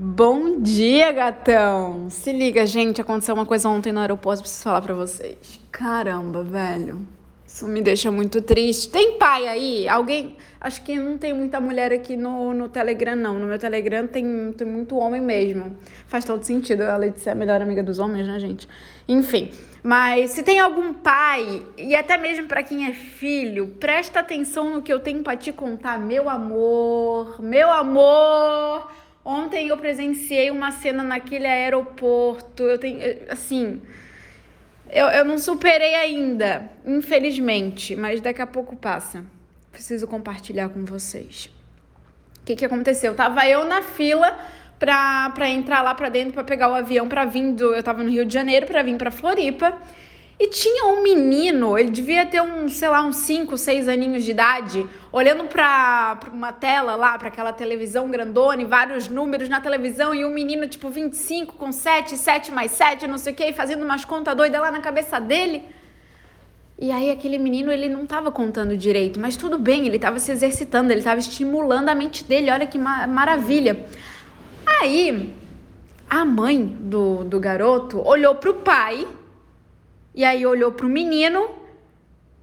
Bom dia, gatão! Se liga, gente, aconteceu uma coisa ontem no aeroporto, preciso falar pra vocês. Caramba, velho. Isso me deixa muito triste. Tem pai aí? Alguém. Acho que não tem muita mulher aqui no, no Telegram, não. No meu Telegram tem, tem muito homem mesmo. Faz todo sentido. A Letícia é a melhor amiga dos homens, né, gente? Enfim. Mas se tem algum pai, e até mesmo para quem é filho, presta atenção no que eu tenho para te contar, meu amor. Meu amor! Ontem eu presenciei uma cena naquele aeroporto. Eu tenho, assim, eu, eu não superei ainda, infelizmente, mas daqui a pouco passa. Preciso compartilhar com vocês. O que, que aconteceu? Tava eu na fila pra, pra entrar lá pra dentro pra pegar o avião pra vir do. Eu tava no Rio de Janeiro pra vir pra Floripa. E tinha um menino, ele devia ter uns, sei lá, uns 5, 6 aninhos de idade, olhando para uma tela lá, para aquela televisão grandona e vários números na televisão, e um menino tipo 25 com 7, 7 mais 7, não sei o que, fazendo umas contas doidas lá na cabeça dele. E aí aquele menino, ele não estava contando direito, mas tudo bem, ele estava se exercitando, ele estava estimulando a mente dele, olha que ma maravilha. Aí a mãe do, do garoto olhou para o pai e aí olhou para o menino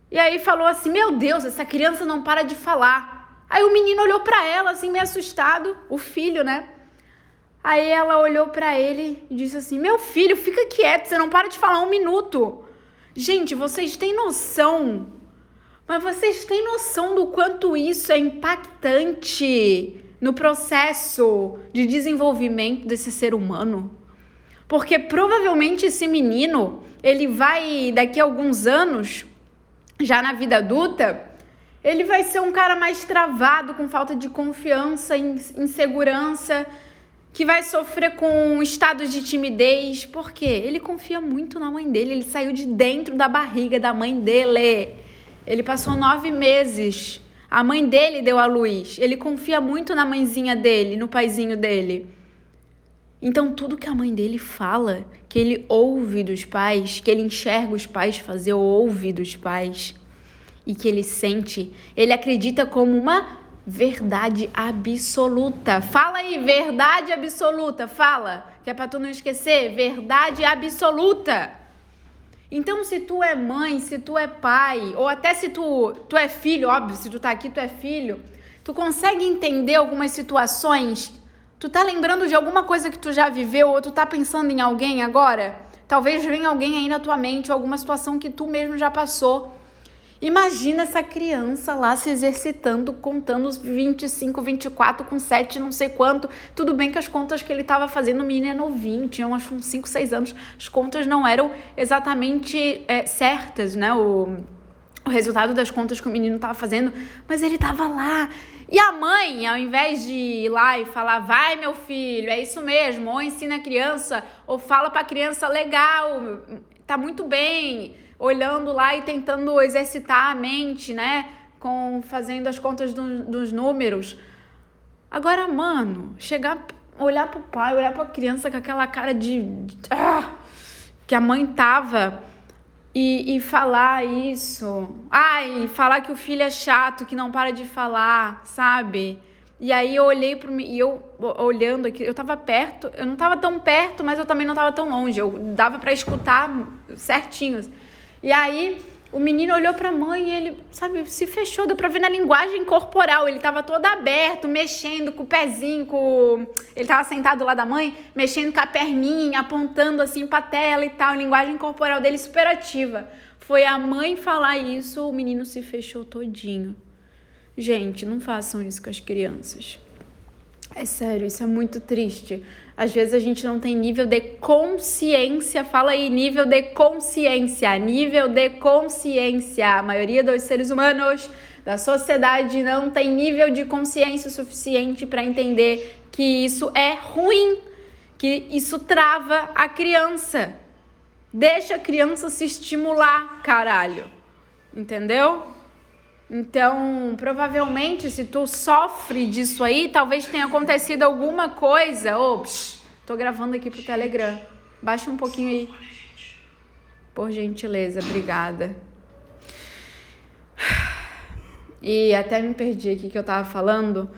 e aí falou assim: Meu Deus, essa criança não para de falar. Aí o menino olhou para ela, assim, meio assustado, o filho, né? Aí ela olhou para ele e disse assim: Meu filho, fica quieto, você não para de falar um minuto. Gente, vocês têm noção, mas vocês têm noção do quanto isso é impactante no processo de desenvolvimento desse ser humano? Porque provavelmente esse menino ele vai, daqui a alguns anos, já na vida adulta, ele vai ser um cara mais travado, com falta de confiança, insegurança, que vai sofrer com estados de timidez, porque ele confia muito na mãe dele, ele saiu de dentro da barriga da mãe dele. Ele passou nove meses. A mãe dele deu a luz. Ele confia muito na mãezinha dele, no paizinho dele. Então, tudo que a mãe dele fala, que ele ouve dos pais, que ele enxerga os pais fazer ou ouve dos pais, e que ele sente, ele acredita como uma verdade absoluta. Fala aí, verdade absoluta, fala, que é para tu não esquecer, verdade absoluta. Então, se tu é mãe, se tu é pai, ou até se tu, tu é filho, óbvio, se tu tá aqui, tu é filho, tu consegue entender algumas situações Tu tá lembrando de alguma coisa que tu já viveu ou tu tá pensando em alguém agora? Talvez venha alguém aí na tua mente, ou alguma situação que tu mesmo já passou. Imagina essa criança lá se exercitando, contando os 25, 24 com 7, não sei quanto. Tudo bem que as contas que ele estava fazendo, o menino é novinho, tinha uns 5, 6 anos. As contas não eram exatamente é, certas, né? O, o resultado das contas que o menino estava fazendo, mas ele estava lá e a mãe, ao invés de ir lá e falar, vai meu filho, é isso mesmo, ou ensina a criança, ou fala para a criança, legal, tá muito bem, olhando lá e tentando exercitar a mente, né? Com, fazendo as contas do, dos números. Agora, mano, chegar, olhar pro pai, olhar pra criança com aquela cara de. ah, que a mãe tava e, e falar isso. Ai, falar que o filho é chato, que não para de falar, sabe? E aí eu olhei mim, e eu olhando aqui, eu tava perto, eu não tava tão perto, mas eu também não tava tão longe. Eu dava para escutar certinho. E aí o menino olhou para a mãe e ele, sabe, se fechou, deu para ver na linguagem corporal. Ele estava todo aberto, mexendo com o pezinho, com... ele estava sentado lá da mãe, mexendo com a perninha, apontando assim para a tela e tal, a linguagem corporal dele super ativa. Foi a mãe falar isso, o menino se fechou todinho. Gente, não façam isso com as crianças. É sério, isso é muito triste. Às vezes a gente não tem nível de consciência. Fala aí, nível de consciência. Nível de consciência. A maioria dos seres humanos da sociedade não tem nível de consciência suficiente para entender que isso é ruim, que isso trava a criança. Deixa a criança se estimular, caralho. Entendeu? Então, provavelmente, se tu sofre disso aí, talvez tenha acontecido alguma coisa. Ops, tô gravando aqui pro Telegram. Baixa um pouquinho aí. Por gentileza, obrigada. E até me perdi aqui que eu tava falando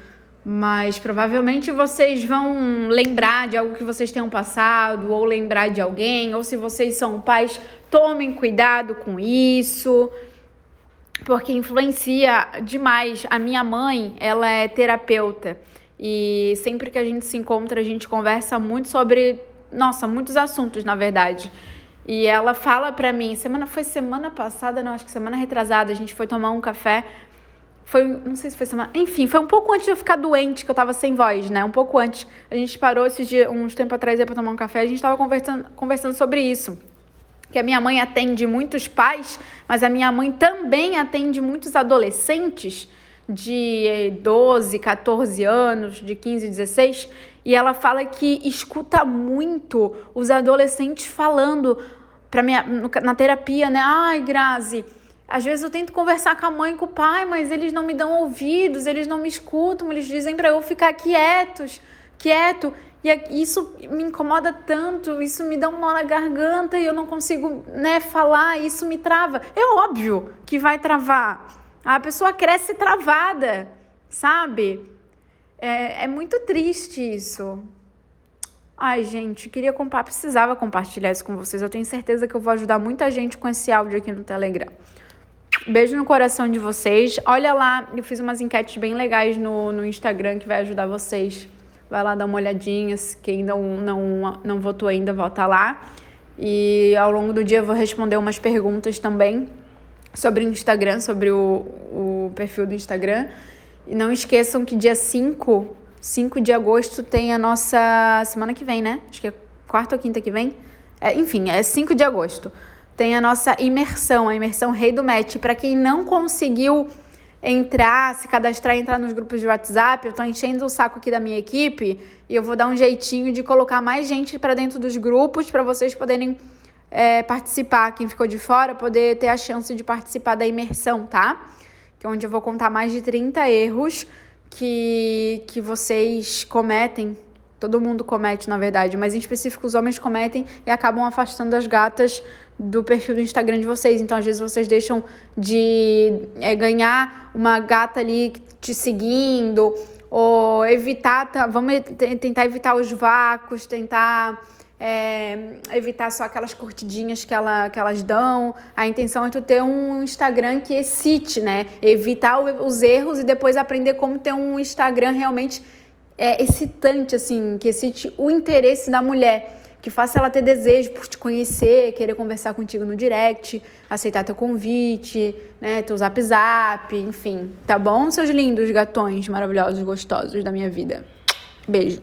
mas provavelmente vocês vão lembrar de algo que vocês tenham passado, ou lembrar de alguém, ou se vocês são pais, tomem cuidado com isso, porque influencia demais. A minha mãe, ela é terapeuta, e sempre que a gente se encontra, a gente conversa muito sobre, nossa, muitos assuntos, na verdade. E ela fala para mim, semana foi semana passada, não, acho que semana retrasada, a gente foi tomar um café foi, não sei se foi semana. Enfim, foi um pouco antes de eu ficar doente, que eu tava sem voz, né? Um pouco antes. A gente parou esses dias, uns tempos atrás, para tomar um café, a gente tava conversando, conversando sobre isso. Que a minha mãe atende muitos pais, mas a minha mãe também atende muitos adolescentes de 12, 14 anos, de 15, 16, e ela fala que escuta muito os adolescentes falando para minha na terapia, né? Ai, Grazi, às vezes eu tento conversar com a mãe e com o pai, mas eles não me dão ouvidos, eles não me escutam, eles dizem para eu ficar quietos, quieto. E isso me incomoda tanto, isso me dá um nó na garganta e eu não consigo né, falar, isso me trava. É óbvio que vai travar. A pessoa cresce travada, sabe? É, é muito triste isso. Ai, gente, queria compartilhar, precisava compartilhar isso com vocês. Eu tenho certeza que eu vou ajudar muita gente com esse áudio aqui no Telegram. Beijo no coração de vocês. Olha lá, eu fiz umas enquetes bem legais no, no Instagram que vai ajudar vocês. Vai lá dar uma olhadinha. Quem não, não, não votou ainda, vota lá. E ao longo do dia eu vou responder umas perguntas também sobre o Instagram, sobre o, o perfil do Instagram. E não esqueçam que dia 5, 5 de agosto tem a nossa semana que vem, né? Acho que é quarta ou quinta que vem. É, enfim, é 5 de agosto tem a nossa imersão, a imersão Rei do Match. Para quem não conseguiu entrar, se cadastrar, entrar nos grupos de WhatsApp, eu estou enchendo o saco aqui da minha equipe e eu vou dar um jeitinho de colocar mais gente para dentro dos grupos para vocês poderem é, participar. Quem ficou de fora, poder ter a chance de participar da imersão, tá? Que é onde eu vou contar mais de 30 erros que, que vocês cometem todo mundo comete, na verdade, mas em específico os homens cometem e acabam afastando as gatas do perfil do Instagram de vocês. Então, às vezes, vocês deixam de é, ganhar uma gata ali te seguindo, ou evitar, tá, vamos tentar evitar os vácuos, tentar é, evitar só aquelas curtidinhas que, ela, que elas dão. A intenção é tu ter um Instagram que excite, né? Evitar os erros e depois aprender como ter um Instagram realmente é, excitante, assim, que excite o interesse da mulher que faça ela ter desejo por te conhecer, querer conversar contigo no direct, aceitar teu convite, né, teu zap zap, enfim. Tá bom, seus lindos gatões maravilhosos, gostosos da minha vida? Beijo.